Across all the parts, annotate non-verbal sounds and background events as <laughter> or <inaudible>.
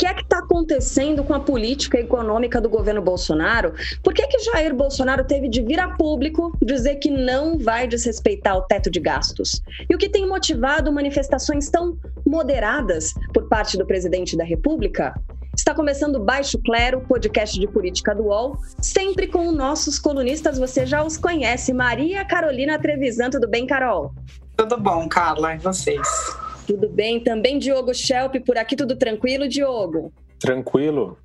que é que está acontecendo com a política econômica do governo Bolsonaro? Por que, que Jair Bolsonaro teve de vir a público dizer que não vai desrespeitar o teto de gastos? E o que tem motivado manifestações tão moderadas por parte do presidente da República? Está começando Baixo Clero, podcast de política do UOL, sempre com nossos colunistas, você já os conhece, Maria Carolina Trevisan, tudo bem, Carol? Tudo bom, Carla, e vocês? Tudo bem, também Diogo Schelp por aqui, tudo tranquilo, Diogo? Tranquilo.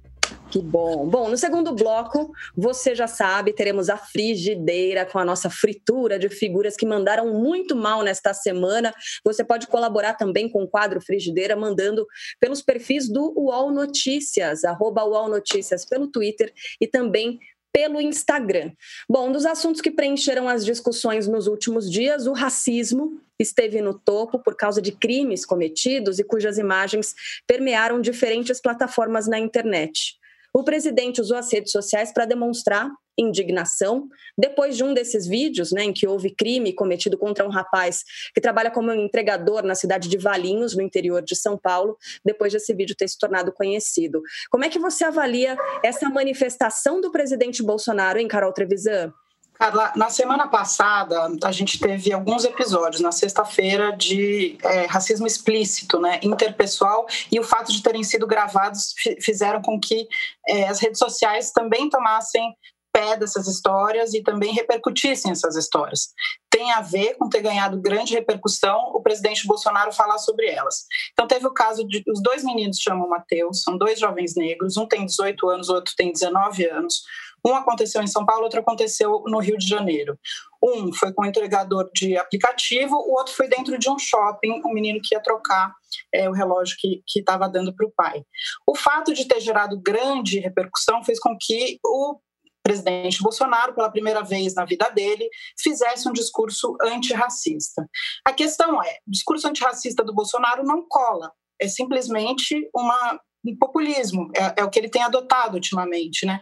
Que bom. Bom, no segundo bloco, você já sabe, teremos a frigideira com a nossa fritura de figuras que mandaram muito mal nesta semana. Você pode colaborar também com o quadro Frigideira, mandando pelos perfis do UOL Notícias, arroba UOL Notícias, pelo Twitter e também pelo Instagram. Bom, dos assuntos que preencheram as discussões nos últimos dias, o racismo esteve no topo por causa de crimes cometidos e cujas imagens permearam diferentes plataformas na internet. O presidente usou as redes sociais para demonstrar indignação depois de um desses vídeos, né, em que houve crime cometido contra um rapaz que trabalha como entregador na cidade de Valinhos, no interior de São Paulo, depois desse vídeo ter se tornado conhecido. Como é que você avalia essa manifestação do presidente Bolsonaro, em Carol Trevisan? Carla, na semana passada a gente teve alguns episódios, na sexta-feira, de é, racismo explícito, né, interpessoal, e o fato de terem sido gravados fizeram com que é, as redes sociais também tomassem pé dessas histórias e também repercutissem essas histórias. Tem a ver com ter ganhado grande repercussão o presidente Bolsonaro falar sobre elas. Então teve o caso de os dois meninos chamam Mateus, são dois jovens negros, um tem 18 anos, o outro tem 19 anos. Um aconteceu em São Paulo, outro aconteceu no Rio de Janeiro. Um foi com um entregador de aplicativo, o outro foi dentro de um shopping, um menino que ia trocar é, o relógio que estava dando para o pai. O fato de ter gerado grande repercussão fez com que o presidente Bolsonaro, pela primeira vez na vida dele, fizesse um discurso antirracista. A questão é: o discurso antirracista do Bolsonaro não cola, é simplesmente uma um populismo, é, é, o que ele tem adotado ultimamente, né?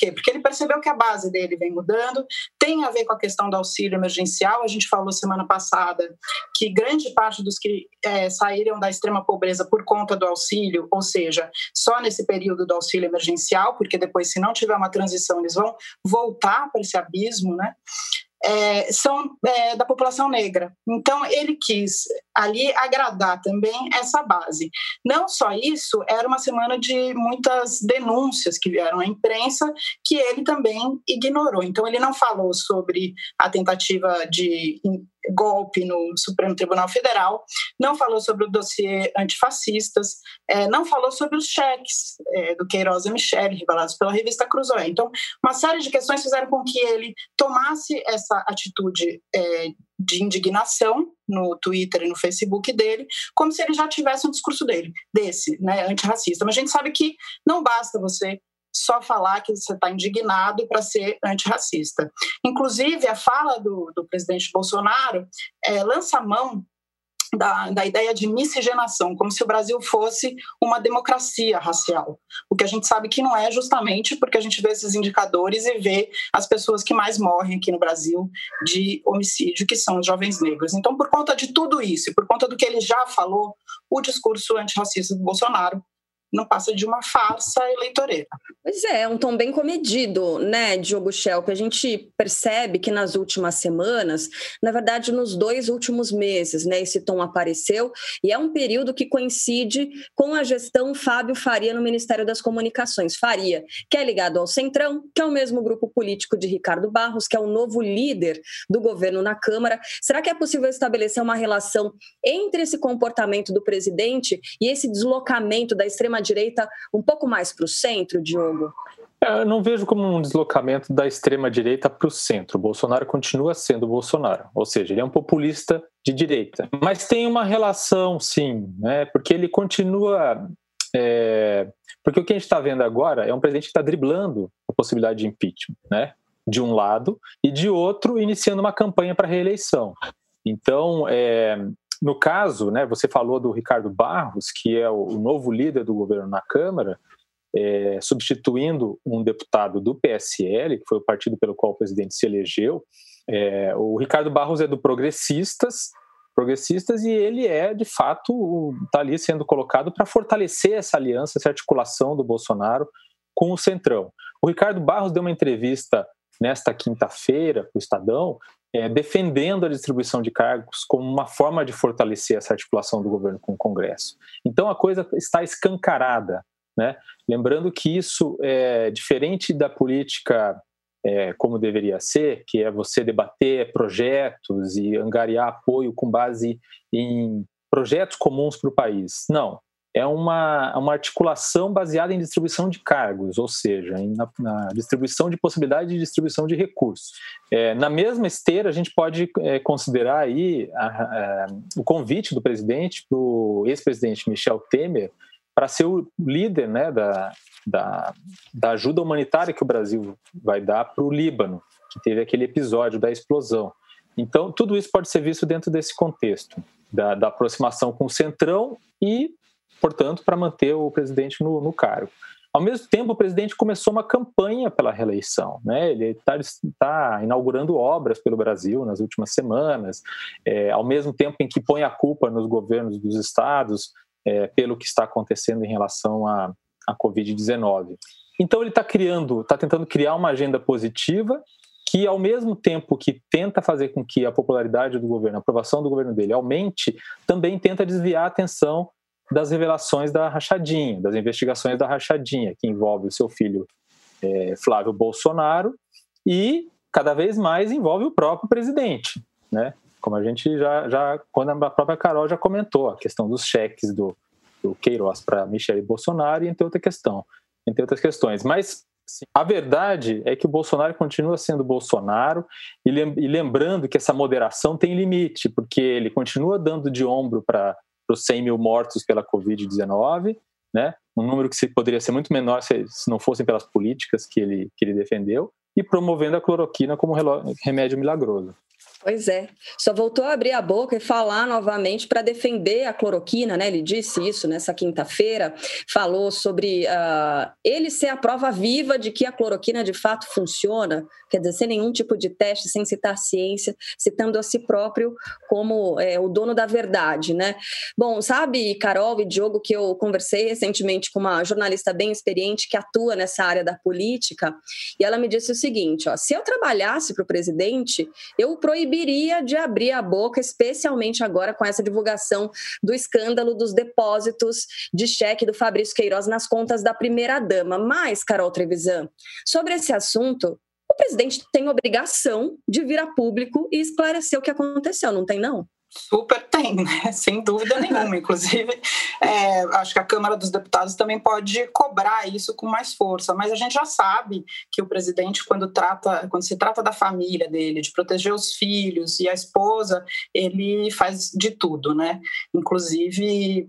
Quê? Porque ele percebeu que a base dele vem mudando, tem a ver com a questão do auxílio emergencial. A gente falou semana passada que grande parte dos que é, saíram da extrema pobreza por conta do auxílio, ou seja, só nesse período do auxílio emergencial, porque depois, se não tiver uma transição, eles vão voltar para esse abismo, né? É, são é, da população negra. Então, ele quis ali agradar também essa base. Não só isso, era uma semana de muitas denúncias que vieram à imprensa que ele também ignorou. Então, ele não falou sobre a tentativa de golpe no Supremo Tribunal Federal, não falou sobre o dossiê antifascistas, é, não falou sobre os cheques é, do Queiroz e Michele, revelados pela revista Cruzoé. Então, uma série de questões fizeram com que ele tomasse essa atitude é, de indignação no Twitter e no Facebook dele, como se ele já tivesse um discurso dele, desse, né, antirracista. Mas a gente sabe que não basta você só falar que você está indignado para ser antirracista. Inclusive, a fala do, do presidente Bolsonaro é, lança mão da, da, ideia de miscigenação, como se o Brasil fosse uma democracia racial. O que a gente sabe que não é justamente porque a gente vê esses indicadores e vê as pessoas que mais morrem aqui no Brasil de homicídio, que são os jovens negros. Então, por conta de tudo isso e por conta do que ele já falou, o discurso antirracista do Bolsonaro não passa de uma farsa eleitoreira. Pois é, é um tom bem comedido, né, Diogo Schelp? A gente percebe que nas últimas semanas, na verdade, nos dois últimos meses, né, esse tom apareceu e é um período que coincide com a gestão Fábio Faria no Ministério das Comunicações. Faria, que é ligado ao Centrão, que é o mesmo grupo político de Ricardo Barros, que é o novo líder do governo na Câmara. Será que é possível estabelecer uma relação entre esse comportamento do presidente e esse deslocamento da extrema extrema-direita um pouco mais para o centro, Diogo? É, eu não vejo como um deslocamento da extrema-direita para o centro. Bolsonaro continua sendo Bolsonaro, ou seja, ele é um populista de direita. Mas tem uma relação, sim, né? porque ele continua. É... Porque o que a gente está vendo agora é um presidente que está driblando a possibilidade de impeachment, né? de um lado, e de outro, iniciando uma campanha para reeleição. Então, é, no caso, né, você falou do Ricardo Barros, que é o, novo líder do governo na Câmara, é, substituindo um deputado do PSL, que foi o partido pelo qual o presidente se elegeu. É, o Ricardo Barros é do Progressistas, progressistas e ele é de fato está ali sendo colocado para fortalecer essa aliança, essa articulação do Bolsonaro com o Centrão. O Ricardo Barros deu uma entrevista nesta quinta-feira para o Estadão é, defendendo a distribuição de cargos como uma forma de fortalecer essa articulação do governo com o Congresso. Então a coisa está escancarada, né? Lembrando que isso é diferente da política é, como deveria ser, que é você debater projetos e angariar apoio com base em projetos comuns para o país. Não, é uma, uma articulação baseada em distribuição de cargos, ou seja, em, na, na, distribuição de possibilidade de distribuição de recursos. É, na mesma esteira, a gente pode é, considerar aí a, a, o convite do presidente para o ex-presidente Michel Temer para ser o líder né, da, da, da ajuda humanitária que o Brasil vai dar para o Líbano, que teve aquele episódio da explosão. Então, tudo isso pode ser visto dentro desse contexto da, da aproximação com o Centrão e portanto, para manter o presidente no, no, cargo. Ao mesmo tempo, o presidente começou uma campanha pela reeleição. Né? Ele está tá inaugurando obras pelo Brasil nas últimas semanas, é, ao mesmo tempo em que põe a culpa nos governos dos estados é, pelo que está acontecendo em relação à, à Covid-19. Então, ele está criando, está tentando criar uma agenda positiva que, ao mesmo tempo que tenta fazer com que a popularidade do governo, a aprovação do governo dele aumente, também tenta desviar a atenção das revelações da rachadinha, das investigações da rachadinha, que envolve o seu filho é, Flávio Bolsonaro e cada vez mais envolve o próprio presidente, né? Como a gente já, já quando a própria Carol já comentou, a questão dos cheques do, do Queiroz para Michele Bolsonaro e entre outra questão, entre outras questões. Mas a verdade é que o Bolsonaro continua sendo Bolsonaro e lembrando que essa moderação tem limite, porque ele continua dando de ombro para para os 100 mil mortos pela Covid-19, né? um número que poderia ser muito menor se, se, não fossem pelas políticas que ele, que ele defendeu, e promovendo a cloroquina como remédio milagroso. Pois é, só voltou a abrir a boca e falar novamente para defender a cloroquina, né? Ele disse isso nessa quinta-feira, falou sobre uh, ele ser a prova viva de que a cloroquina de fato funciona, quer dizer, sem nenhum tipo de teste, sem citar ciência, citando a si próprio como é, o dono da verdade, né? Bom, sabe, Carol e Diogo, que eu conversei recentemente com uma jornalista bem experiente que atua nessa área da política, e ela me disse o seguinte: ó, se eu trabalhasse para o presidente, eu proibiria proibiria de abrir a boca, especialmente agora com essa divulgação do escândalo dos depósitos de cheque do Fabrício Queiroz nas contas da primeira-dama. Mas, Carol Trevisan, sobre esse assunto, o presidente tem obrigação de vir a público e esclarecer o que aconteceu, não tem, não? Super tem, né? <laughs> sem dúvida nenhuma. Inclusive, é, acho que a Câmara dos Deputados também pode cobrar isso com mais força. Mas a gente já sabe que o presidente, quando trata, quando se trata da família dele, de proteger os filhos e a esposa, ele faz de tudo, né? Inclusive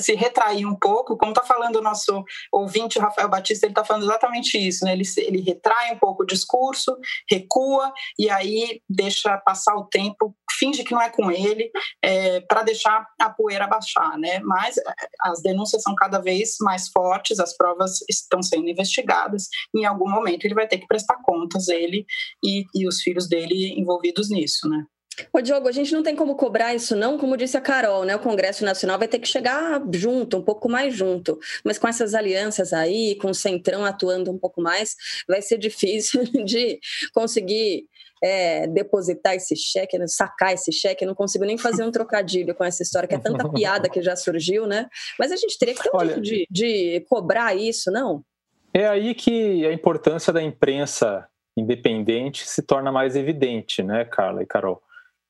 se retrair um pouco, como está falando o nosso ouvinte, o Rafael Batista, ele está falando exatamente isso, né? ele, ele retrai um pouco o discurso, recua e aí deixa passar o tempo, finge que não é com ele, é, para deixar a poeira baixar. Né? Mas é, as denúncias são cada vez mais fortes, as provas estão sendo investigadas, em algum momento ele vai ter que prestar contas, ele e, e os filhos dele envolvidos nisso. Né? Ô, Diogo, a gente não tem como cobrar isso, não. Como disse a Carol, né? O Congresso Nacional vai ter que chegar junto, um pouco mais junto. Mas com essas alianças aí, com o Centrão atuando um pouco mais, vai ser difícil <laughs> de conseguir é, depositar esse cheque, né, sacar esse cheque. Eu não consigo nem fazer um trocadilho com essa história, que é tanta <laughs> piada que já surgiu, né? Mas a gente teria que ter um Olha, de, de cobrar isso, não? É aí que a importância da imprensa independente se torna mais evidente, né, Carla e Carol?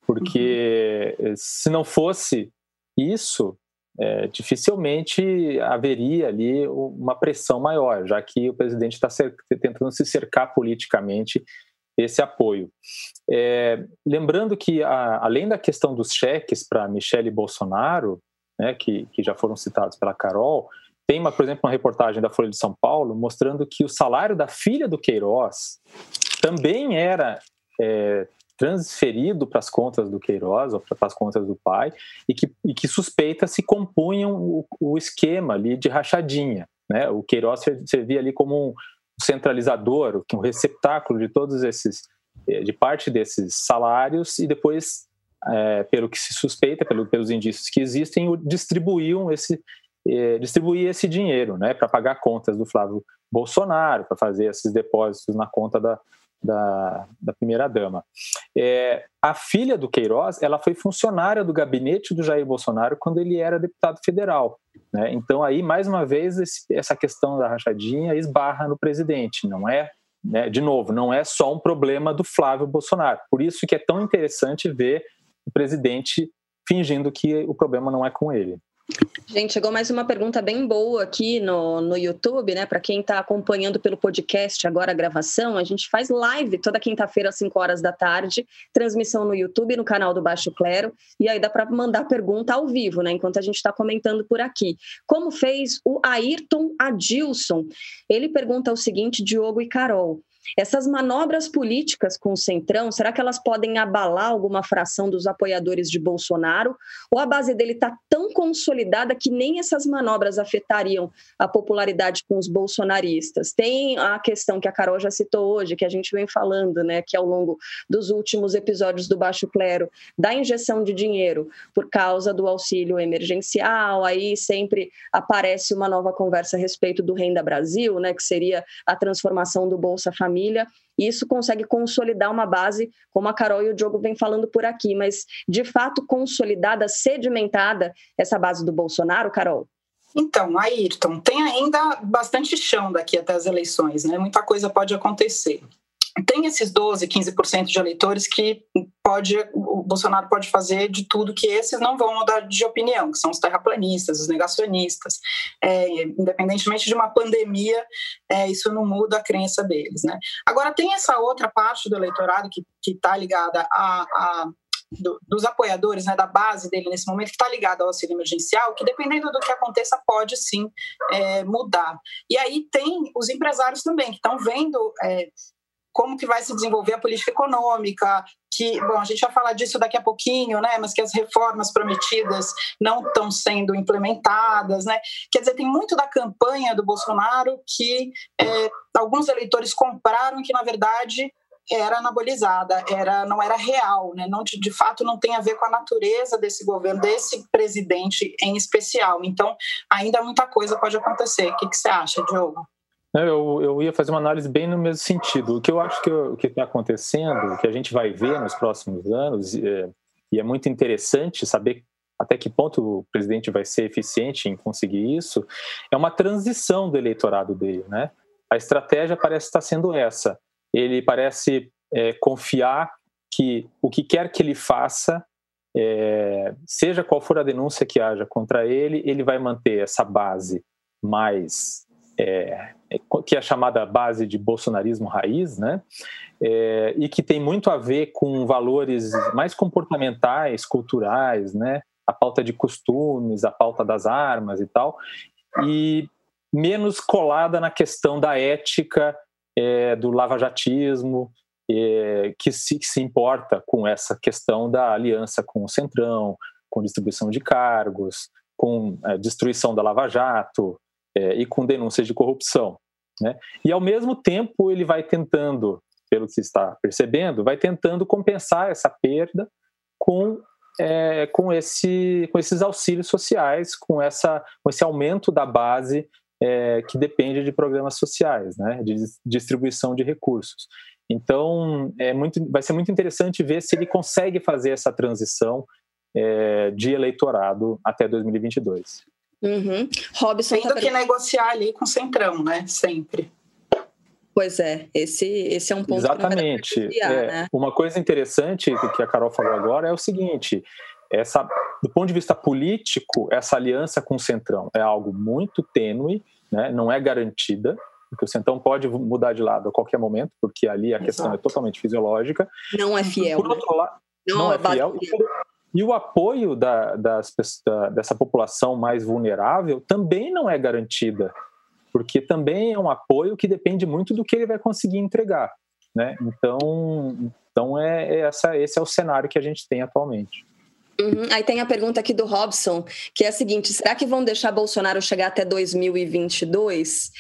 Porque uhum. se não fosse isso, é, dificilmente haveria ali uma pressão maior, já que o presidente está tentando se cercar politicamente esse apoio. É, lembrando que, a, além da questão dos cheques para Michele Bolsonaro, né, que, que já foram citados pela Carol, tem, uma, por exemplo, uma reportagem da Folha de São Paulo mostrando que o salário da filha do Queiroz também era é, transferido para as contas do Queiroz ou para as contas do pai e que, e que suspeita se compunham o, o esquema ali de rachadinha. Né? O Queiroz servia ali como um centralizador, um receptáculo de todos esses, eh, de parte desses salários e depois, é, pelo que se suspeita, pelo, pelos indícios que existem, distribuíam esse, é, distribuir esse dinheiro né, para pagar contas do Flávio Bolsonaro, para fazer esses depósitos na conta da, da, da primeira-dama. É, a filha do Queiroz ela foi funcionária do gabinete do Jair Bolsonaro quando ele era deputado federal. Né? Então, aí, mais uma vez, esse, essa questão da rachadinha esbarra no presidente, não é? Né? De novo, não é só um problema do Flávio Bolsonaro. Por isso que é tão interessante ver o presidente fingindo que o problema não é com ele. Gente, chegou mais uma pergunta bem boa aqui no, no YouTube, né? Para quem está acompanhando pelo podcast agora a gravação, a gente faz live toda quinta-feira às 5 horas da tarde, transmissão no YouTube, no canal do Baixo Clero, e aí dá para mandar pergunta ao vivo, né? Enquanto a gente está comentando por aqui. Como fez o Ayrton Adilson? Ele pergunta o seguinte, Diogo e Carol. Essas manobras políticas com o Centrão, será que elas podem abalar alguma fração dos apoiadores de Bolsonaro? Ou a base dele está tão consolidada que nem essas manobras afetariam a popularidade com os bolsonaristas? Tem a questão que a Carol já citou hoje, que a gente vem falando, né, que ao longo dos últimos episódios do Baixo Clero, da injeção de dinheiro por causa do auxílio emergencial, aí sempre aparece uma nova conversa a respeito do Renda Brasil, né, que seria a transformação do Bolsa Família família, e isso consegue consolidar uma base, como a Carol e o Diogo vem falando por aqui, mas de fato consolidada, sedimentada essa base do Bolsonaro, Carol? Então, Ayrton, tem ainda bastante chão daqui até as eleições, né? Muita coisa pode acontecer tem esses 12, 15% de eleitores que pode o Bolsonaro pode fazer de tudo que esses não vão mudar de opinião, que são os terraplanistas, os negacionistas. É, independentemente de uma pandemia, é, isso não muda a crença deles. Né? Agora, tem essa outra parte do eleitorado que está ligada a, a do, dos apoiadores, né, da base dele nesse momento, que está ligado ao auxílio emergencial, que dependendo do que aconteça, pode sim é, mudar. E aí tem os empresários também, que estão vendo é, como que vai se desenvolver a política econômica, que, bom, a gente vai falar disso daqui a pouquinho, né, mas que as reformas prometidas não estão sendo implementadas, né, quer dizer, tem muito da campanha do Bolsonaro que é, alguns eleitores compraram que, na verdade, era anabolizada, era, não era real, né? não, de, de fato não tem a ver com a natureza desse governo, desse presidente em especial. Então, ainda muita coisa pode acontecer. O que, que você acha, Diogo? Eu, eu ia fazer uma análise bem no mesmo sentido. O que eu acho que o que está acontecendo, o que a gente vai ver nos próximos anos, é, e é muito interessante saber até que ponto o presidente vai ser eficiente em conseguir isso, é uma transição do eleitorado dele. Né? A estratégia parece estar sendo essa. Ele parece é, confiar que o que quer que ele faça, é, seja qual for a denúncia que haja contra ele, ele vai manter essa base mais é, é, que é a chamada base de bolsonarismo raiz, né? É, e que tem muito a ver com valores mais comportamentais, culturais, né? A pauta de costumes, a pauta das armas e tal, e menos colada na questão da ética, é, do lavajatismo, é, que, se, que se importa com essa questão da aliança com o Centrão, com distribuição de cargos, com a é, destruição da Lava Jato, é, e com denúncias de corrupção. Né? E, ao mesmo tempo, ele vai tentando, pelo que está percebendo, vai tentando compensar essa perda com, é, com, esse, com esses auxílios sociais, com, essa, com esse aumento da base é, que depende de programas sociais, né? de distribuição de recursos. Então, é muito, vai ser muito interessante ver se ele consegue fazer essa transição é, de eleitorado até 2022. Uhum. Robson Tendo tá que negociar ali com o Centrão, né? Sempre. Pois é, esse, esse é um ponto Exatamente. Que é, né? Uma coisa interessante que a Carol falou agora é o seguinte: essa, do ponto de vista político, essa aliança com o Centrão é algo muito tênue, né? não é garantida, porque o Centrão pode mudar de lado a qualquer momento, porque ali a Exato. questão é totalmente fisiológica. Não é fiel. Por outro lado, não, não é, é fiel. E o apoio da, das, da, dessa população mais vulnerável também não é garantida, porque também é um apoio que depende muito do que ele vai conseguir entregar. Né? Então, Então, é, é essa, esse é o cenário que a gente tem atualmente. Uhum. Aí tem a pergunta aqui do Robson, que é a seguinte: será que vão deixar Bolsonaro chegar até 2022?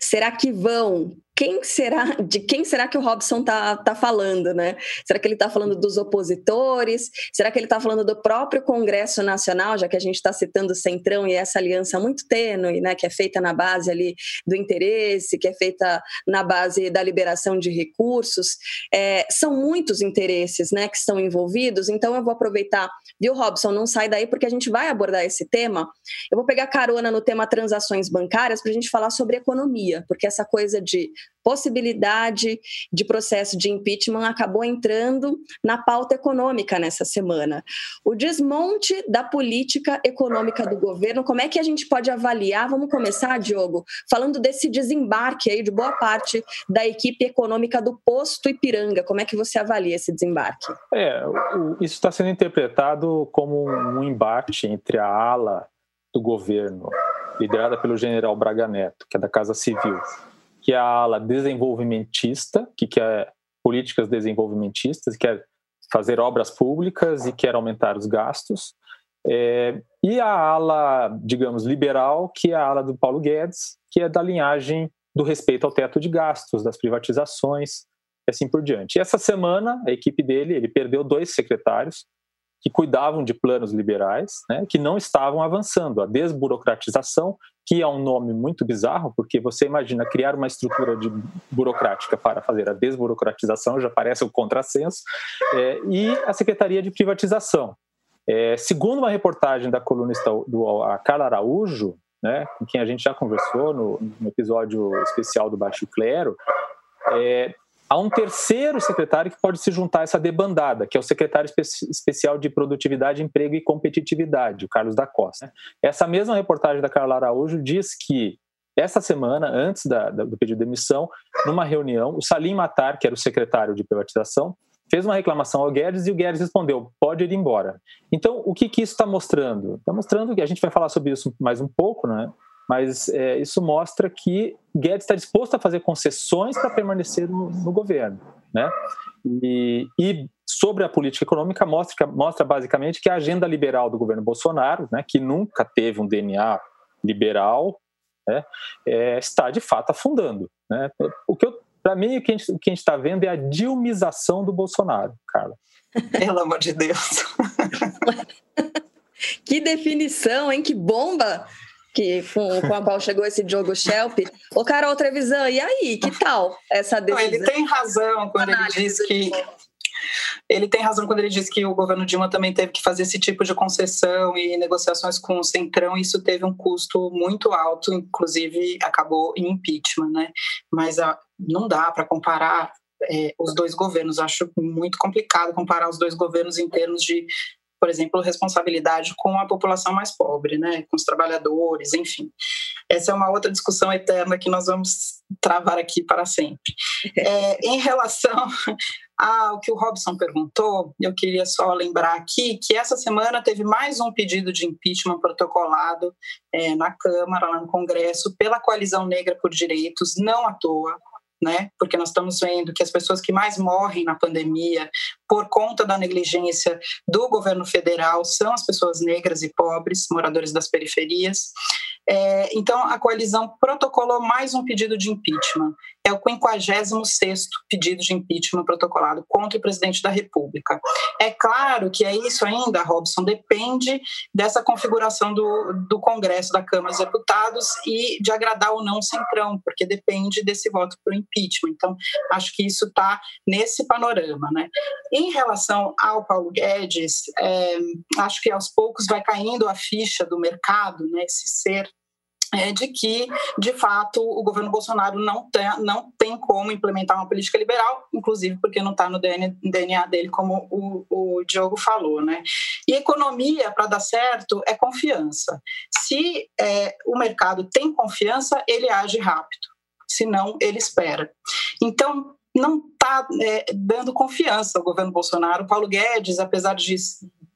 Será que vão? Quem será, de quem será que o Robson tá, tá falando, né? Será que ele está falando dos opositores? Será que ele está falando do próprio Congresso Nacional, já que a gente está citando o Centrão e essa aliança muito tênue, né? Que é feita na base ali do interesse, que é feita na base da liberação de recursos. É, são muitos interesses, né? Que estão envolvidos. Então eu vou aproveitar, viu, Robson? Não sai daí porque a gente vai abordar esse tema. Eu vou pegar carona no tema transações bancárias para a gente falar sobre economia, porque essa coisa de possibilidade de processo de impeachment acabou entrando na pauta econômica nessa semana. O desmonte da política econômica do governo, como é que a gente pode avaliar? Vamos começar, Diogo, falando desse desembarque aí de boa parte da equipe econômica do posto Ipiranga. Como é que você avalia esse desembarque? É, isso está sendo interpretado como um embate entre a ala do governo, liderada pelo general Braga Neto, que é da Casa Civil, que é a ala desenvolvimentista, que quer políticas desenvolvimentistas, quer fazer obras públicas e quer aumentar os gastos, é, e a ala, digamos, liberal, que é a ala do Paulo Guedes, que é da linhagem do respeito ao teto de gastos, das privatizações, assim por diante. E essa semana, a equipe dele, ele perdeu dois secretários, que cuidavam de planos liberais, né, que não estavam avançando. A desburocratização, que é um nome muito bizarro, porque você imagina criar uma estrutura de burocrática para fazer a desburocratização, já parece um contrassenso, é, e a Secretaria de Privatização. É, segundo uma reportagem da colunista do a Carla Araújo, né, com quem a gente já conversou no, no episódio especial do Baixo Clero, é, há um terceiro secretário que pode se juntar a essa debandada, que é o secretário espe especial de Produtividade, Emprego e Competitividade, o Carlos da Costa. Essa mesma reportagem da Carla Araújo diz que essa semana, antes da, da, do pedido de demissão, numa reunião, o Salim Matar, que era o secretário de privatização, fez uma reclamação ao Guedes e o Guedes respondeu: pode ir embora. Então, o que, que isso está mostrando? Está mostrando que a gente vai falar sobre isso mais um pouco, né? Mas é, isso mostra que Guedes está disposto a fazer concessões para permanecer no, no, governo, né? E, e, sobre a política econômica mostra, mostra basicamente que a agenda liberal do governo Bolsonaro, né, que nunca teve um DNA liberal, né, é, está de fato afundando. Né? O que para mim o que a gente está vendo é a dilmização do Bolsonaro, Carla. Pelo amor de Deus. <laughs> que definição, hein? Que bomba! Que com, com a qual chegou esse Diogo Schelp. Ô, Carol Trevisan, e aí, que tal essa decisão? Ele tem razão quando ele diz que ele tem razão quando ele diz que o governo Dilma também teve que fazer esse tipo de concessão e negociações com o Centrão, e isso teve um custo muito alto, inclusive acabou em impeachment, né? Mas a, ah, não dá para comparar é, os dois governos, acho muito complicado comparar os dois governos em termos de por exemplo, responsabilidade com a população mais pobre, né, com os trabalhadores, enfim. Essa é uma outra discussão eterna que nós vamos travar aqui para sempre. É, em relação <laughs> ao que o Robson perguntou, eu queria só lembrar aqui que essa semana teve mais um pedido de impeachment protocolado é, na Câmara, lá no Congresso, pela Coalizão Negra por Direitos, não à toa né? Porque nós estamos vendo que as pessoas que mais morrem na pandemia por conta da negligência do governo federal são as pessoas negras e pobres, moradores das periferias. É, então, a coalizão protocolou mais um pedido de impeachment. É o 56º pedido de impeachment protocolado contra o presidente da República. É claro que é isso ainda, Robson, depende dessa configuração do, do Congresso, da Câmara dos Deputados e de agradar ou não o Centrão, porque depende desse voto para o impeachment. Então, acho que isso está nesse panorama. Né? Em relação ao Paulo Guedes, é, acho que aos poucos vai caindo a ficha do mercado, né, esse ser é de que, de fato, o governo Bolsonaro não tem, não tem como implementar uma política liberal, inclusive porque não está no DNA dele, como o, o Diogo falou. Né? E economia, para dar certo, é confiança. Se é, o mercado tem confiança, ele age rápido, senão ele espera. Então, não está é, dando confiança ao governo Bolsonaro. Paulo Guedes, apesar de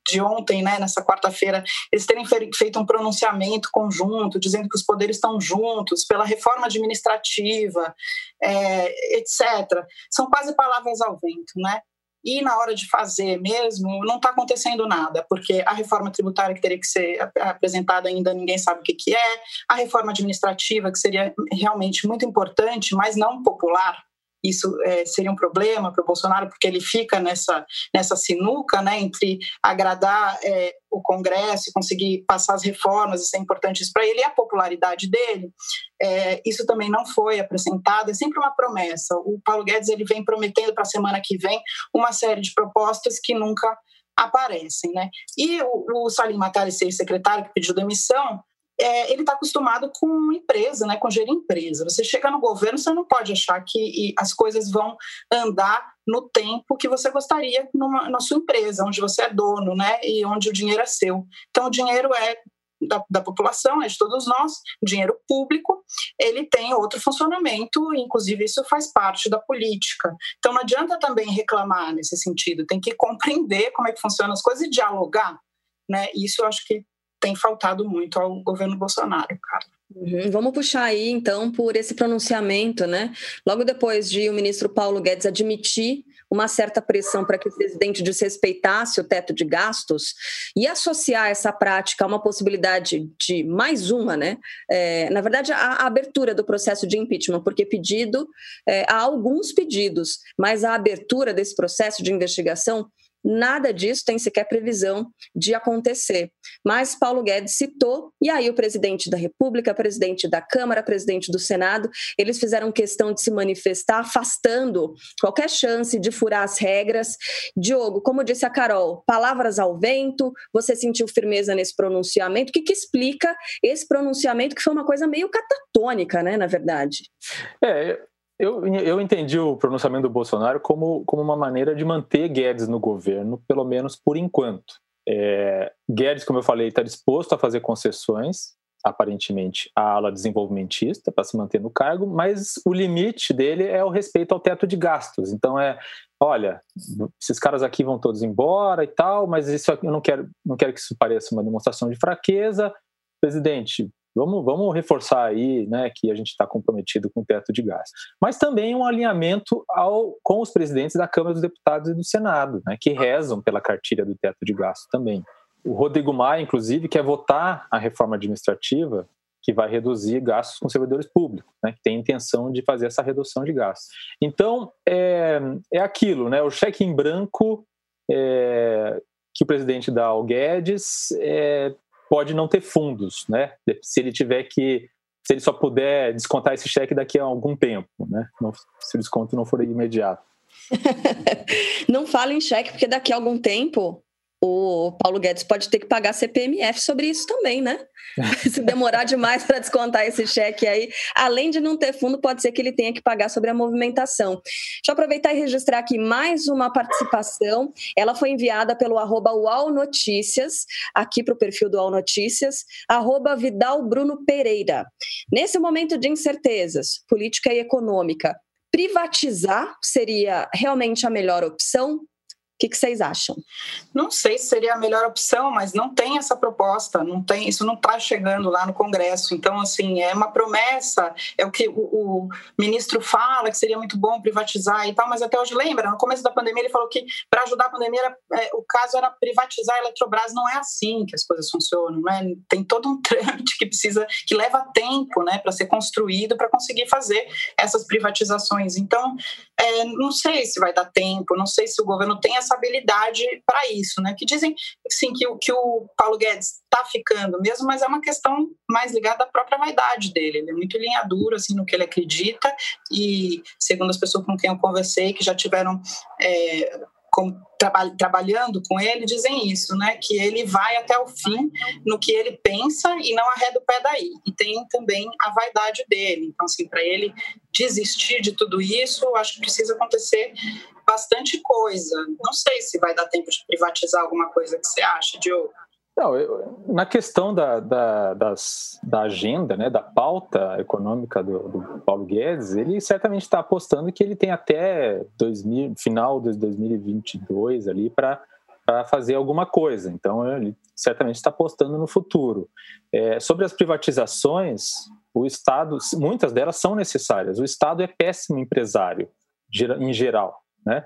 de ontem, né, nessa quarta-feira, eles terem feito um pronunciamento conjunto, dizendo que os poderes estão juntos, pela reforma administrativa, é, etc. São quase palavras ao vento, né? e na hora de fazer mesmo, não está acontecendo nada, porque a reforma tributária que teria que ser apresentada ainda ninguém sabe o que, que é, a reforma administrativa, que seria realmente muito importante, mas não popular, isso é, seria um problema para o Bolsonaro, porque ele fica nessa, nessa sinuca né, entre agradar é, o Congresso e conseguir passar as reformas, isso é importante para ele, e a popularidade dele. É, isso também não foi apresentado, é sempre uma promessa. O Paulo Guedes ele vem prometendo para a semana que vem uma série de propostas que nunca aparecem. Né? E o, o Salim Matari, ser secretário que pediu demissão, é, ele está acostumado com empresa, né, com gerir empresa. Você chega no governo, você não pode achar que as coisas vão andar no tempo que você gostaria numa, na sua empresa, onde você é dono, né, e onde o dinheiro é seu. Então, o dinheiro é da, da, população, é de todos nós, dinheiro público, ele tem outro funcionamento, inclusive isso faz parte da política. Então não adianta também reclamar nesse sentido, tem que <laughs> compreender como é que funcionam as coisas e dialogar. Né? Isso eu acho que tem faltado muito ao governo Bolsonaro, cara. Uhum. Vamos puxar aí, então, por esse pronunciamento, né? Logo depois de o ministro Paulo Guedes admitir uma certa pressão para que o presidente desrespeitasse o teto de gastos e associar essa prática a uma possibilidade de mais uma, né? É, na verdade, a, abertura do processo de impeachment, porque pedido, é, há alguns pedidos, mas a abertura desse processo de investigação Nada disso tem sequer previsão de acontecer. Mas Paulo Guedes citou, e aí o presidente da República, presidente da Câmara, presidente do Senado, eles fizeram questão de se manifestar, afastando qualquer chance de furar as regras. Diogo, como disse a Carol, palavras ao vento, você sentiu firmeza nesse pronunciamento. O que, que explica esse pronunciamento, que foi uma coisa meio catatônica, né, na verdade? É, eu, eu entendi o pronunciamento do Bolsonaro como, como uma maneira de manter Guedes no governo, pelo menos por enquanto. É, Guedes, como eu falei, está disposto a fazer concessões, aparentemente, à ala desenvolvimentista para se manter no cargo, mas o limite dele é o respeito ao teto de gastos. Então é, olha, esses caras aqui vão todos embora e tal, mas isso eu não quero, não quero que isso pareça uma demonstração de fraqueza. Presidente, Vamos, vamos reforçar aí né, que a gente está comprometido com o teto de gás. Mas também um alinhamento ao, com os presidentes da Câmara dos Deputados e do Senado, né, que rezam pela cartilha do teto de gasto também. O Rodrigo Maia, inclusive, quer votar a reforma administrativa que vai reduzir gastos com servidores públicos, né, que tem intenção de fazer essa redução de gastos. Então, é, é aquilo, né, o cheque em branco é, que o presidente dá ao Guedes é, pode não ter fundos, né? Se ele tiver que se ele só puder descontar esse cheque daqui a algum tempo, né? se o desconto não for imediato. <laughs> não fala em cheque, porque daqui a algum tempo o Paulo Guedes pode ter que pagar CPMF sobre isso também, né? <laughs> Se demorar demais para descontar esse cheque aí, além de não ter fundo, pode ser que ele tenha que pagar sobre a movimentação. Deixa eu aproveitar e registrar aqui mais uma participação. Ela foi enviada pelo arroba Notícias, aqui para o perfil do UAU Notícias, arroba Vidal Bruno Pereira. Nesse momento de incertezas política e econômica, privatizar seria realmente a melhor opção? O que, que, vocês acham? Não sei se seria a melhor opção, mas não tem essa proposta, não tem, isso não está chegando lá no Congresso. Então, assim, é uma promessa, é o que o, o, ministro fala que seria muito bom privatizar e tal, mas até hoje lembra, no começo da pandemia ele falou que para ajudar a pandemia era, é, o caso era privatizar a Eletrobras. Não é assim que as coisas funcionam, né? Tem todo um <laughs> trâmite que precisa, que leva tempo, né, para ser construído para conseguir fazer essas privatizações. Então, é, não sei se vai dar tempo, não sei se o governo tem essa habilidade para isso, né? Que dizem sim que, que o Paulo Guedes está ficando mesmo, mas é uma questão mais ligada à própria vaidade dele. Ele é muito linha dura assim, no que ele acredita, e segundo as pessoas com quem eu conversei, que já tiveram. É, como, traba, trabalhando com ele, dizem isso, né? Que ele vai até o fim no que ele pensa e não arreda o pé daí. E tem também a vaidade dele. Então, assim, para ele desistir de tudo isso, acho que precisa acontecer bastante coisa. Não sei se vai dar tempo de privatizar alguma coisa que você acha, Diogo. Não, eu, na questão da, da, das, da agenda, né, da pauta econômica do, do Paulo Guedes, ele certamente está apostando que ele tem até 2000, final de 2022 ali para fazer alguma coisa. Então, ele certamente está apostando no futuro. É, sobre as privatizações, o Estado, muitas delas são necessárias. O Estado é péssimo empresário, em geral. Né?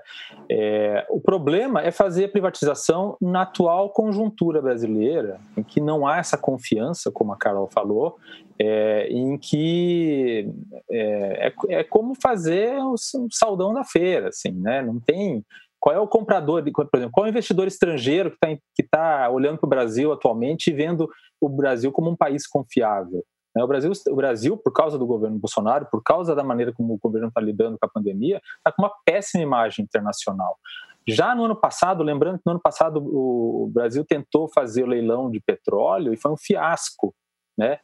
É, o problema é fazer a privatização na atual conjuntura brasileira, em que não há essa confiança, como a Carol falou, é, em que é, é, é como fazer o saldão da feira, assim, né? Não tem qual é o comprador, por exemplo, qual é o investidor estrangeiro que está tá olhando para o Brasil atualmente e vendo o Brasil como um país confiável? Né? O Brasil, o Brasil, por causa do governo Bolsonaro, por causa da maneira como o governo está lidando com a pandemia, está com uma péssima imagem internacional. Já no ano passado, lembrando que no ano passado o Brasil tentou fazer o leilão de petróleo e foi um fiasco, né?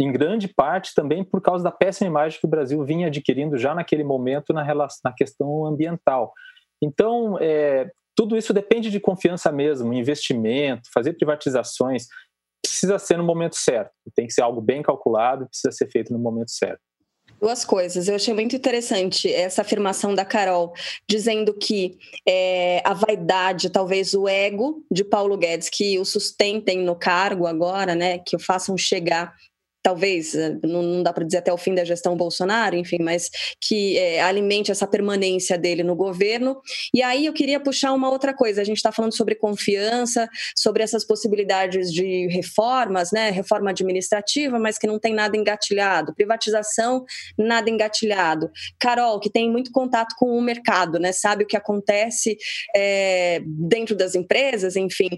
Em grande parte também por causa da péssima imagem que o Brasil vinha adquirindo já naquele momento na, relação, na questão ambiental. Então, é, tudo isso depende de confiança mesmo, investimento, fazer privatizações precisa ser no momento certo. Tem que ser algo bem calculado, precisa ser feito no momento certo. Duas coisas. Eu achei muito interessante essa afirmação da Carol, dizendo que é, a vaidade, talvez o ego de Paulo Guedes, que o sustentem no cargo agora, né, que o façam chegar talvez, eh, não, dá para dizer até o fim da gestão Bolsonaro, enfim, mas que é, alimente essa permanência dele no governo. E aí eu queria puxar uma outra coisa. A gente está falando sobre confiança, sobre essas possibilidades de reformas, né? Reforma administrativa, mas que não tem nada engatilhado. Privatização, nada engatilhado. Carol, que tem muito contato com o mercado, né? Sabe o que acontece é, dentro das empresas, enfim.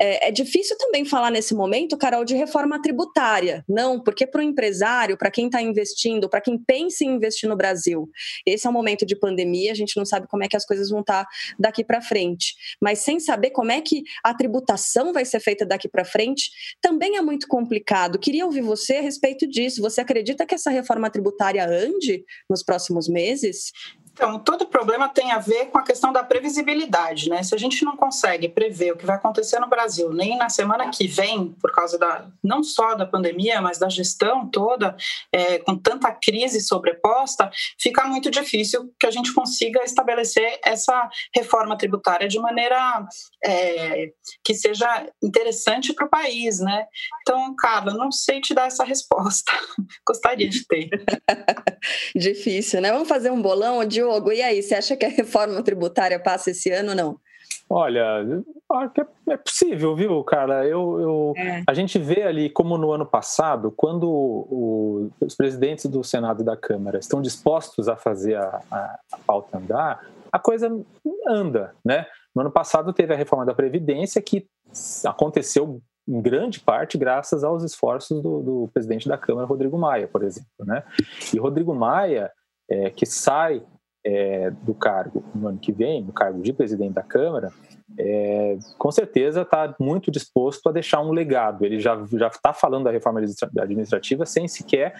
É, é difícil também falar nesse momento, Carol, de reforma tributária. Não, porque para o empresário, para quem está investindo, para quem pensa em investir no Brasil, esse é um momento de pandemia, a gente não sabe como é que as coisas vão estar tá daqui para frente. Mas sem saber como é que a tributação vai ser feita daqui para frente, também é muito complicado. Queria ouvir você a respeito disso. Você acredita que essa reforma tributária ande nos próximos meses? Então, todo problema tem a ver com a questão da previsibilidade, né? Se a gente não consegue prever o que vai acontecer no Brasil, nem na semana que vem, por causa da não só da pandemia, mas da gestão toda, é, com tanta crise sobreposta, fica muito difícil que a gente consiga estabelecer essa reforma tributária de maneira é, que seja interessante para o país, né? Então, Carla, não sei te dar essa resposta. <laughs> Gostaria de ter. <laughs> Difícil, né? Vamos fazer um bolão de Diogo, e aí, você acha que a reforma tributária passa esse ano ou não? Olha, é possível, viu, cara? Eu, eu é. A gente vê ali, como no ano passado, quando o, os presidentes do Senado e da Câmara estão dispostos a fazer a, a, a pauta andar, a coisa anda, né? No ano passado teve a reforma da Previdência, que aconteceu em grande parte graças aos esforços do, do presidente da Câmara, Rodrigo Maia, por exemplo, né? E Rodrigo Maia, é, que sai é, do cargo no ano que vem, no cargo de presidente da Câmara, é, com certeza está muito disposto a deixar um legado. Ele já já está falando da reforma administrativa sem sequer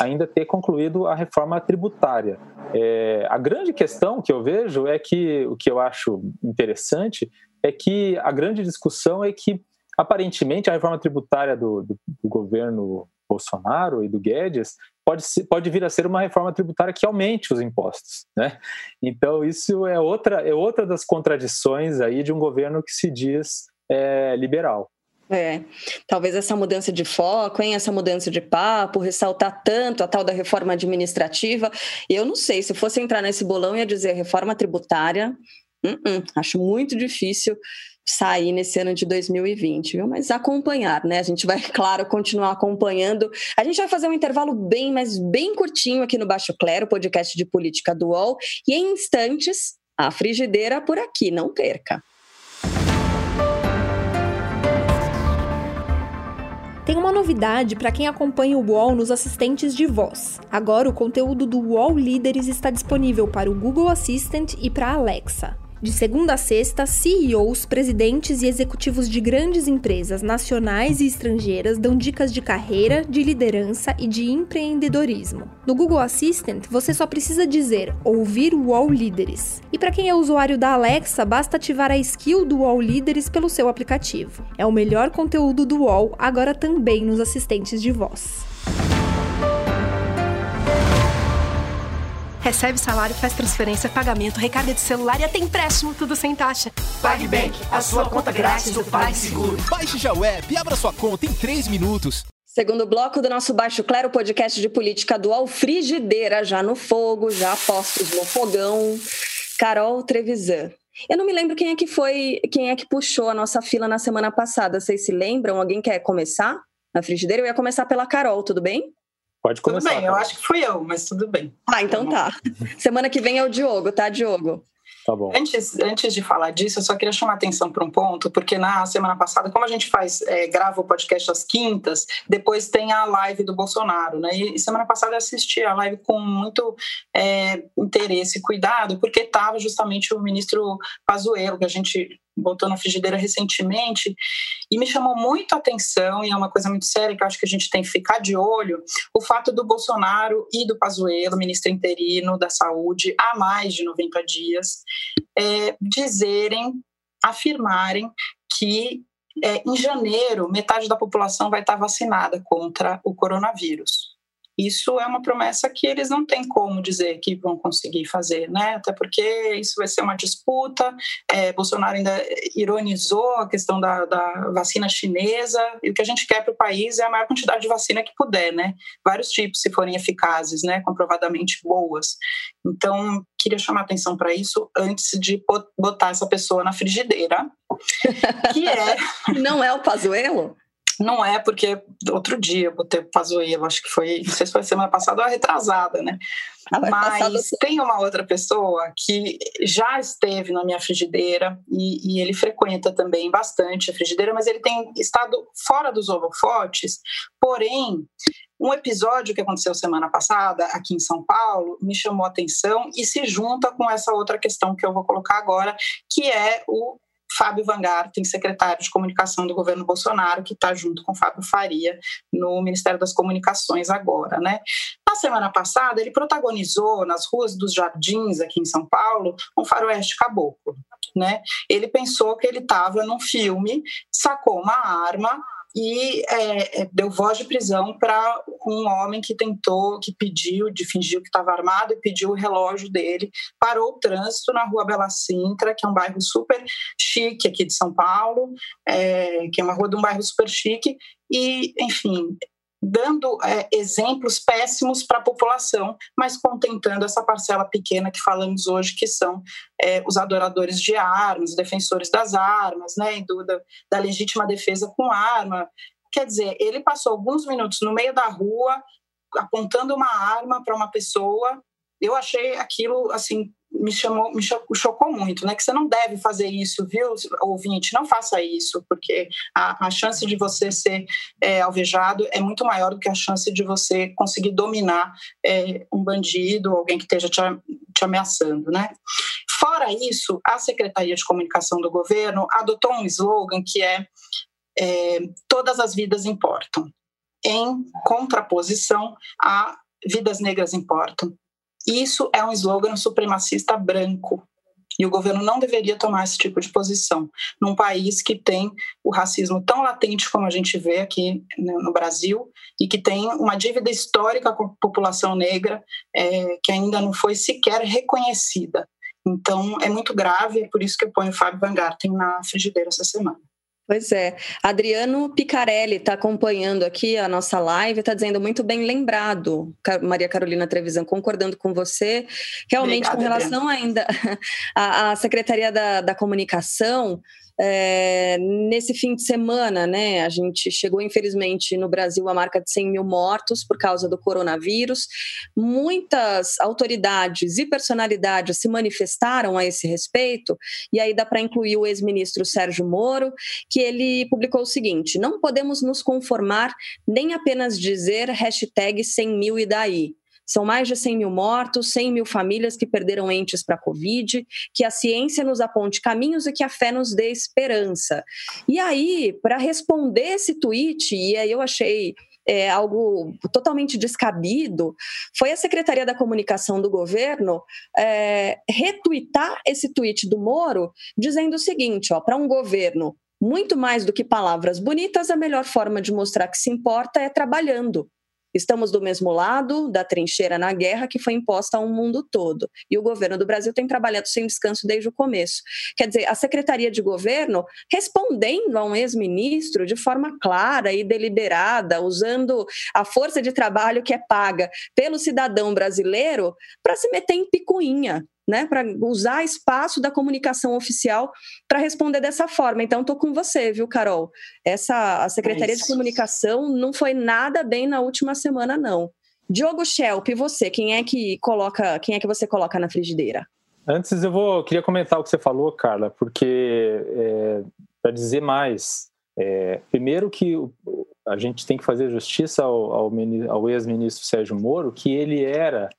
ainda ter concluído a reforma tributária. É, a grande questão que eu vejo é que o que eu acho interessante é que a grande discussão é que aparentemente a reforma tributária do, do, do governo Bolsonaro e do Guedes pode, pode vir a ser uma reforma tributária que aumente os impostos, né? Então isso é outra é outra das contradições aí de um governo que se diz é, liberal. É, talvez essa mudança de foco, hein, essa mudança de papo, ressaltar tanto a tal da reforma administrativa. Eu não sei, se fosse entrar nesse bolão, ia dizer reforma tributária. Uh -uh, acho muito difícil sair nesse ano de 2020, viu? Mas acompanhar, né? A gente vai, <laughs> claro, continuar acompanhando. A gente vai fazer um intervalo bem, mas bem curtinho aqui no Baixo Clero, podcast de política do UOL, e em instantes, a frigideira por aqui, não perca. Tem uma novidade para quem acompanha o UOL nos assistentes de voz. Agora o conteúdo do UOL Líderes está disponível para o Google Assistant e para a Alexa. De segunda a sexta, CEOs, presidentes e executivos de grandes empresas nacionais e estrangeiras dão dicas de carreira, de liderança e de empreendedorismo. No Google Assistant, você só precisa dizer ouvir UOL Líderes. E para quem é usuário da Alexa, basta ativar a skill do UOL Líderes pelo seu aplicativo. É o melhor conteúdo do UOL, agora também nos assistentes de voz. Recebe salário, faz transferência, pagamento, recarga de celular e até empréstimo, tudo sem taxa. PagBank, a sua conta grátis do PagSeguro. Baixe já o app e abra sua conta em 3 minutos. Segundo bloco do nosso Baixo Clero, podcast de política dual Frigideira, já no fogo, já postos no fogão. Carol Trevisan. Eu não me lembro quem é que foi, quem é que puxou a nossa fila na semana passada. Vocês se lembram? Alguém quer começar na frigideira? Eu ia começar pela Carol, tudo bem? Pode começar. Tudo bem, eu acho que fui eu, mas tudo bem. Ah, então tá. Semana que vem é o Diogo, tá, Diogo? Tá bom. Antes, antes de falar disso, eu só queria chamar atenção para um ponto, porque na semana passada, como a gente faz, é, grava o podcast às quintas, depois tem a live do Bolsonaro, né? E semana passada eu assisti a live com muito é, interesse e cuidado, porque estava justamente o ministro Pazuello, que a gente botou na frigideira recentemente, e me chamou muito a atenção, e é uma coisa muito séria que eu acho que a gente tem que ficar de olho, o fato do Bolsonaro e do Pazuello, ministro interino da Saúde, há mais de 90 dias, é, dizerem, afirmarem que é, em janeiro metade da população vai estar vacinada contra o coronavírus. Isso é uma promessa que eles não têm como dizer que vão conseguir fazer, né? Até porque isso vai ser uma disputa. É, Bolsonaro ainda ironizou a questão da, da vacina chinesa, e o que a gente quer para o país é a maior quantidade de vacina que puder, né? Vários tipos, se forem eficazes, né? Comprovadamente boas. Então, queria chamar atenção para isso antes de botar essa pessoa na frigideira, que é. <laughs> Não é o Pazuello? Não é porque outro dia eu botei o Pazuello, acho que foi, não sei se foi semana passada ou retrasada, né? Ah, Mas tem uma outra pessoa que já esteve na minha frigideira e, e, ele frequenta também bastante a frigideira, mas ele tem estado fora dos holofotes. Porém, um episódio que aconteceu semana passada aqui em São Paulo me chamou a atenção e se junta com essa outra questão que eu vou colocar agora, que é o Fábio Van Garten, secretário de comunicação do governo Bolsonaro, que está junto com Fábio Faria no Ministério das Comunicações agora, né? Na semana passada, ele protagonizou nas ruas dos Jardins, aqui em São Paulo, um faroeste caboclo. Né? Ele pensou que ele estava num filme, sacou uma arma, e é, é, deu voz de prisão para um homem que tentou, que pediu, de fingiu que estava armado e pediu o relógio dele, parou o trânsito na rua Bela Sintra, que é um bairro super chique aqui de São Paulo, é, que é uma rua de um bairro super chique, e, enfim, dando é, exemplos péssimos para a população, mas contentando essa parcela pequena que falamos hoje, que são é, os adoradores de armas, defensores das armas, né, do, da, da legítima defesa com arma. Quer dizer, ele passou alguns minutos no meio da rua apontando uma arma para uma pessoa. Eu achei aquilo assim me chamou, me chocou muito, né? Que você não deve fazer isso, viu, ouvinte? Não faça isso, porque a, a chance de você ser é, alvejado é muito maior do que a chance de você conseguir dominar é, um bandido, alguém que esteja te, te ameaçando, né? Fora isso, a Secretaria de Comunicação do governo adotou um slogan que é, é todas as vidas importam, em contraposição a vidas negras importam. Isso é um slogan supremacista branco. E o governo não deveria tomar esse tipo de posição num país que tem o racismo tão latente como a gente vê aqui no Brasil e que tem uma dívida histórica com a população negra é, que ainda não foi sequer reconhecida. Então é muito grave, é por isso que eu ponho o Fábio Van na frigideira essa semana. Pois é. Adriano Picarelli está acompanhando aqui a nossa live, está dizendo muito bem lembrado, Maria Carolina Trevisan, concordando com você. Realmente, Obrigada, com relação Adriano. ainda <laughs> à, à Secretaria da, da Comunicação, é, nesse fim de semana, né, a gente chegou, infelizmente, no Brasil a marca de 100 mil mortos por causa do coronavírus. Muitas autoridades e personalidades se manifestaram a esse respeito, e aí dá para incluir o ex-ministro Sérgio Moro, que ele publicou o seguinte: não podemos nos conformar nem apenas dizer hashtag 100 mil e daí. São mais de 100 mil mortos, 100 mil famílias que perderam entes para a Covid, que a ciência nos aponte caminhos e que a fé nos dê esperança. E aí, para responder esse tweet, e aí eu achei é, algo totalmente descabido, foi a Secretaria da Comunicação do governo é, retuitar esse tweet do Moro, dizendo o seguinte: para um governo muito mais do que palavras bonitas, a melhor forma de mostrar que se importa é trabalhando. Estamos do mesmo lado da trincheira na guerra que foi imposta ao mundo todo. E o governo do Brasil tem trabalhado sem descanso desde o começo. Quer dizer, a Secretaria de Governo respondendo a um ex-ministro de forma clara e deliberada, usando a força de trabalho que é paga pelo cidadão brasileiro para se meter em picuinha né, para usar espaço da comunicação oficial para responder dessa forma. Então, estou com você, viu, Carol? Essa a Secretaria é de Comunicação não foi nada bem na última semana, não. Diogo Schelp, e você, quem é que coloca, quem é que você coloca na frigideira? Antes eu vou queria comentar o que você falou, Carla, porque é, para dizer mais, é, primeiro que a gente tem que fazer justiça ao, ao, ao ex-ministro Sérgio Moro, que ele era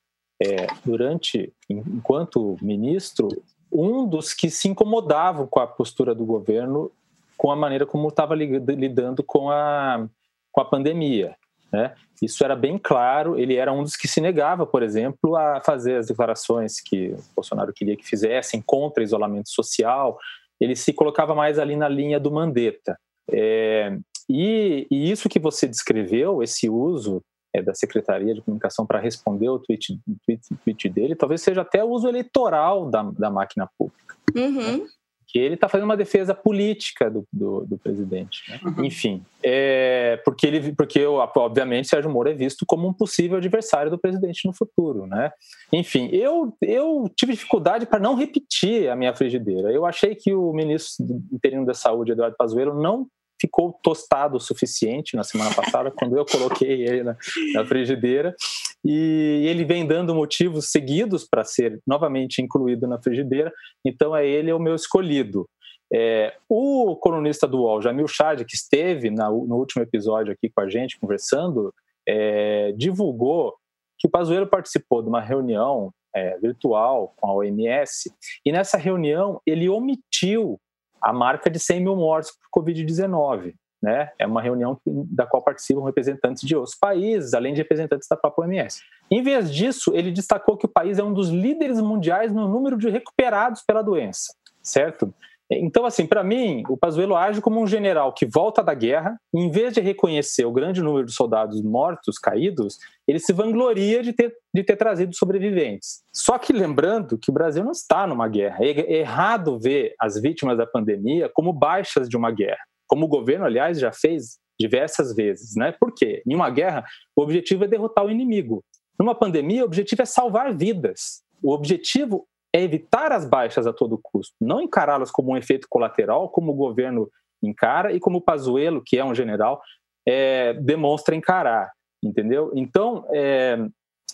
é, durante, enquanto ministro, um dos que se incomodavam com a postura do governo, com a maneira como estava lidando com a, com a pandemia. Né? Isso era bem claro. Ele era um dos que se negava, por exemplo, a fazer as declarações que o Bolsonaro queria que fizessem contra isolamento social. Ele se colocava mais ali na linha do Mandetta. É, e, e, isso que você descreveu, esse uso é, da Secretaria de Comunicação para responder o tweet, tweet, tweet, dele, talvez seja até o uso eleitoral da, da máquina pública. Uhum. Né? Que ele está fazendo uma defesa política do, do, do presidente. Né? Uhum. Enfim, é, porque, ele, porque obviamente Sérgio Moro é visto como um possível adversário do presidente no futuro. Né? Enfim, eu, eu tive dificuldade para não repetir a minha frigideira. Eu achei que o ministro interino da Saúde, Eduardo Pazuello, não ficou tostado o suficiente na semana passada, quando eu coloquei ele na, na, frigideira. E ele vem dando motivos seguidos para ser novamente incluído na frigideira, então é ele o meu escolhido. É, o colunista do UOL, Jamil Chad, que esteve na, no último episódio aqui com a gente, conversando, é, divulgou que o Pazuello participou de uma reunião é, virtual com a OMS, e nessa reunião ele omitiu a marca de 100 mil mortes por Covid-19. Né? É uma reunião da qual participam representantes de outros países, além de representantes da própria OMS. Em vez disso, ele destacou que o país é um dos líderes mundiais no número de recuperados pela doença, certo? Então, assim, para mim, o Pazuello age como um general que volta da guerra, e, em vez de reconhecer o grande número de soldados mortos, caídos, ele se vangloria de ter, de ter trazido sobreviventes. Só que lembrando que o Brasil não está numa guerra. É errado ver as vítimas da pandemia como baixas de uma guerra, como o governo, aliás, já fez diversas vezes. Né? Por quê? Em uma guerra, o objetivo é derrotar o inimigo. Numa pandemia, o objetivo é salvar vidas. O objetivo é evitar as baixas a todo custo, não encará-las como um efeito colateral, como o governo encara e como o Pazuello, que é um general, é, demonstra encarar, entendeu? Então, é,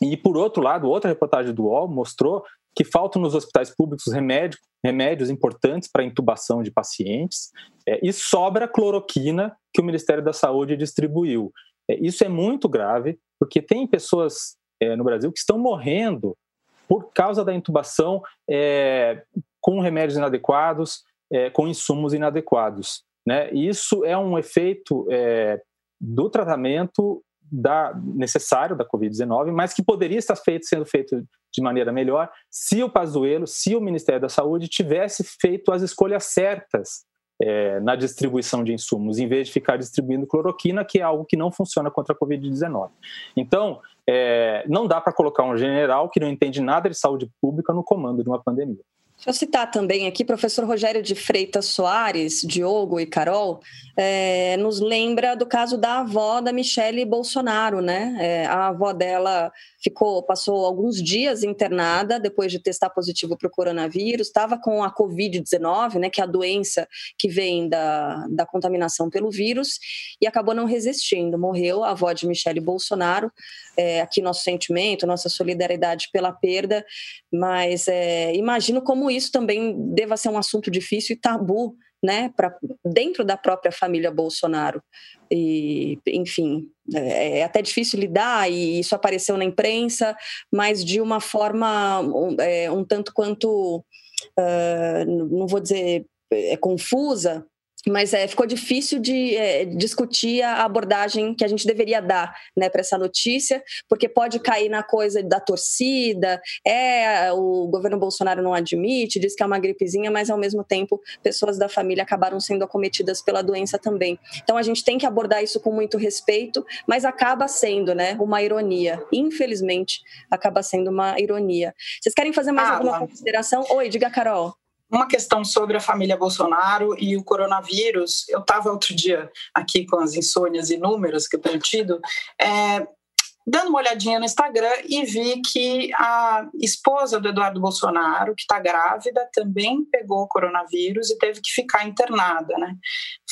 e por outro lado, outra reportagem do UOL mostrou que faltam nos hospitais públicos remédio, remédios importantes para intubação de pacientes é, e sobra cloroquina que o Ministério da Saúde distribuiu. É, isso é muito grave, porque tem pessoas é, no Brasil que estão morrendo por causa da intubação é, com remédios inadequados, é, com insumos inadequados. Né? Isso é um efeito é, do tratamento da, necessário da Covid-19, mas que poderia estar feito, sendo feito de maneira melhor se o Pazuello, se o Ministério da Saúde tivesse feito as escolhas certas é, na distribuição de insumos, em vez de ficar distribuindo cloroquina, que é algo que não funciona contra a Covid-19. Então, é, não dá para colocar um general que não entende nada de saúde pública no comando de uma pandemia. Deixa eu citar também aqui, professor Rogério de Freitas Soares, Diogo e Carol, é, nos lembra do caso da avó da Michele Bolsonaro, né? É, a avó dela ficou, passou alguns dias internada depois de testar positivo para o coronavírus, estava com a Covid-19, né? Que é a doença que vem da, da contaminação pelo vírus, e acabou não resistindo, morreu a avó de Michele Bolsonaro. É, aqui nosso sentimento, nossa solidariedade pela perda, mas é, imagino como isso também deva ser um assunto difícil e tabu, né, para dentro da própria família Bolsonaro. E, enfim, é, é, até difícil lidar e isso apareceu na imprensa, mas de uma forma um, é, um tanto quanto, uh, não vou dizer é, confusa, mas é, ficou difícil de é, discutir a abordagem que a gente deveria dar né, para essa notícia, porque pode cair na coisa da torcida, é o governo Bolsonaro não admite, diz que é uma gripezinha, mas ao mesmo tempo pessoas da família acabaram sendo acometidas pela doença também. Então a gente tem que abordar isso com muito respeito, mas acaba sendo né, uma ironia. Infelizmente, acaba sendo uma ironia. Vocês querem fazer mais ah, alguma consideração? Oi, diga, Carol uma questão sobre a família Bolsonaro e o coronavírus. Eu estava outro dia aqui com as insônias inúmeras que eu tenho tido. É, dando uma olhadinha no Instagram e vi que a esposa do Eduardo Bolsonaro, que está grávida, também pegou coronavírus e teve que ficar internada, né?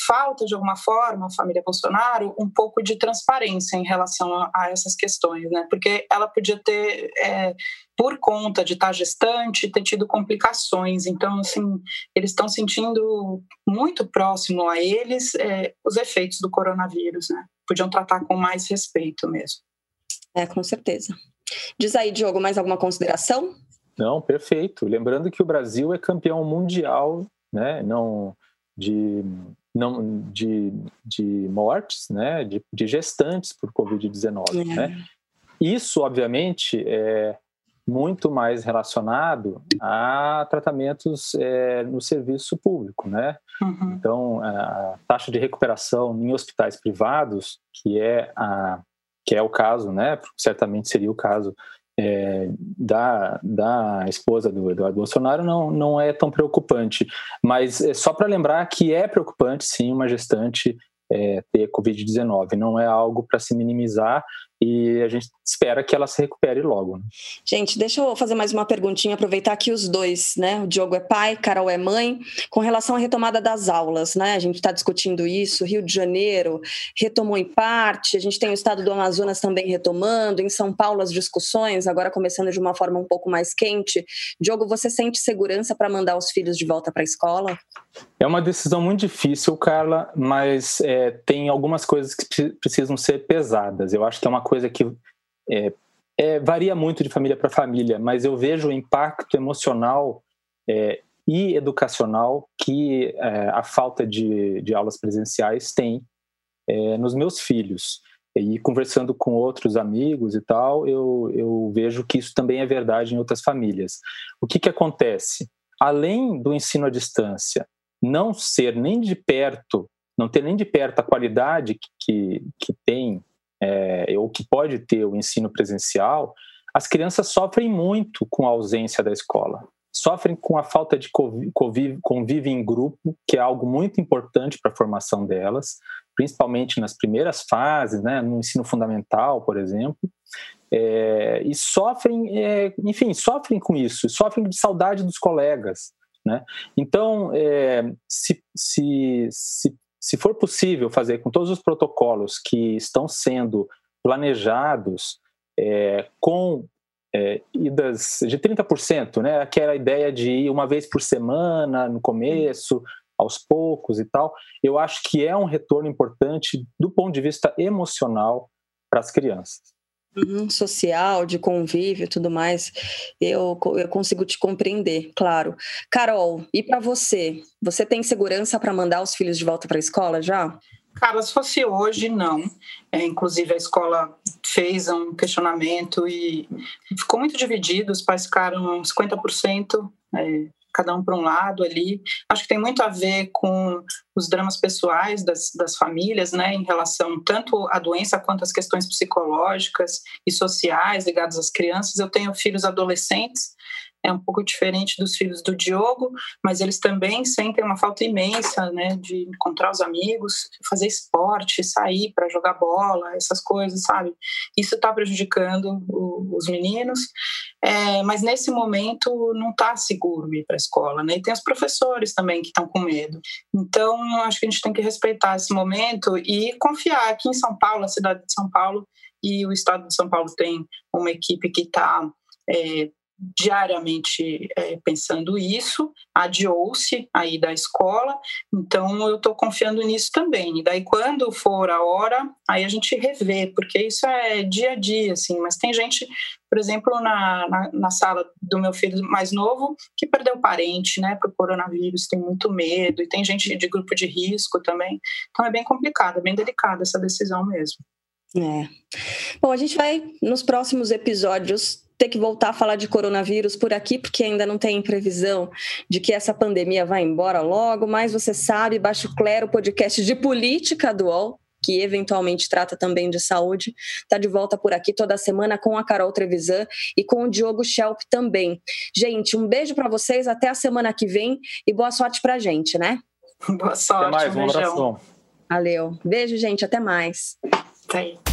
Falta, de alguma forma, a família Bolsonaro um pouco de transparência em relação a, a essas questões, né? Porque ela podia ter, é, por conta de estar gestante, ter tido complicações. Então, assim, eles estão sentindo muito próximo a eles é, os efeitos do coronavírus, né? Podiam tratar com mais respeito mesmo. É, com certeza. Diz aí, Diogo, mais alguma consideração? Não, perfeito. Lembrando que o Brasil é campeão mundial, né? Não de não de, de mortes, né? De, de gestantes por Covid-19, é. né? Isso, obviamente, é muito mais relacionado a tratamentos é, no serviço público, né? Uhum. Então, a taxa de recuperação em hospitais privados, que é a que é o caso, né? Certamente seria o caso é, da, da esposa do Eduardo Bolsonaro, não, não é tão preocupante. Mas é só para lembrar que é preocupante, sim, uma gestante é, ter Covid-19. Não é algo para se minimizar e a gente espera que ela se recupere logo. Né? Gente, deixa eu fazer mais uma perguntinha, aproveitar que os dois, né? O Diogo é pai, Carol é mãe, com relação à retomada das aulas, né? A gente está discutindo isso, Rio de Janeiro retomou em parte, a gente tem o estado do Amazonas também retomando, em São Paulo as discussões, agora começando de uma forma um pouco mais quente. Diogo, você sente segurança para mandar os filhos de volta para a escola? É uma decisão muito difícil, Carla, mas é, tem algumas coisas que precisam ser pesadas. Eu acho que é uma coisa que é, é, varia muito de família para família, mas eu vejo o impacto emocional é, e educacional que é, a falta de, de, aulas presenciais tem é, nos meus filhos. E conversando com outros amigos e tal, eu, eu vejo que isso também é verdade em outras famílias. O que, que acontece? Além do ensino à distância não ser nem de perto, não ter nem de perto a qualidade que, que, que tem é, ou que pode ter o ensino presencial, as crianças sofrem muito com a ausência da escola. Sofrem com a falta de convívio, convívio em grupo, que é algo muito importante para a formação delas, principalmente nas primeiras fases, né, no ensino fundamental, por exemplo. É, e sofrem, é, enfim, sofrem com isso, sofrem de saudade dos colegas. Né? Então, é, se, se, se se for possível fazer com todos os protocolos que estão sendo planejados é, com é, idas de 30%, né? aquela ideia de ir uma vez por semana no começo, aos poucos e tal, eu acho que é um retorno importante do ponto de vista emocional para as crianças. Uhum, social, de convívio e tudo mais, eu, eu consigo te compreender, claro. Carol, e para você? Você tem segurança para mandar os filhos de volta para a escola já? Cara, se fosse hoje, não. É, inclusive, a escola fez um questionamento e ficou muito dividido. Os pais ficaram 50% é, cada um para um lado ali. Acho que tem muito a ver com os dramas pessoais das, das famílias, né, em relação tanto à doença quanto às questões psicológicas e sociais ligadas às crianças. Eu tenho filhos adolescentes é um pouco diferente dos filhos do Diogo, mas eles também sentem uma falta imensa, né, de encontrar os amigos, fazer esporte, sair para jogar bola, essas coisas, sabe? Isso está prejudicando o, os meninos, é, mas nesse momento não está seguro ir para a escola, né? E tem os professores também que estão com medo. Então, acho que a gente tem que respeitar esse momento e confiar aqui em São Paulo, a cidade de São Paulo e o estado de São Paulo tem uma equipe que está é, diariamente é, pensando isso, adiou-se aí da escola, então eu estou confiando nisso também. E daí, quando for a hora, aí a gente revê, porque isso é dia a dia, assim. Mas tem gente, por exemplo, na, na, na sala do meu filho mais novo, que perdeu parente, né, para o coronavírus, tem muito medo, e tem gente de grupo de risco também. Então é bem complicado, é bem delicada essa decisão mesmo. É. Bom, a gente vai nos próximos episódios ter que voltar a falar de coronavírus por aqui, porque ainda não tem previsão de que essa pandemia vai embora logo, mas você sabe, Baixo Clero, podcast de política do UOL, que eventualmente trata também de saúde, está de volta por aqui toda semana com a Carol Trevisan e com o Diogo Schelp também. Gente, um beijo para vocês, até a semana que vem e boa sorte para a gente, né? Boa sorte, até mais, um abraço. Valeu. Beijo, gente, até mais. Até aí.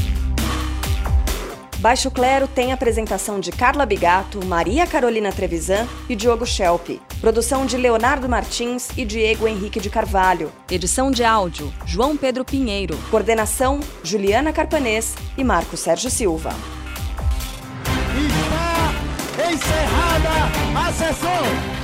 Baixo Clero tem apresentação de Carla Bigato, Maria Carolina Trevisan e Diogo Schelp. Produção de Leonardo Martins e Diego Henrique de Carvalho. Edição de áudio, João Pedro Pinheiro. Coordenação, Juliana Carpanês e Marco Sérgio Silva. Está encerrada a sessão.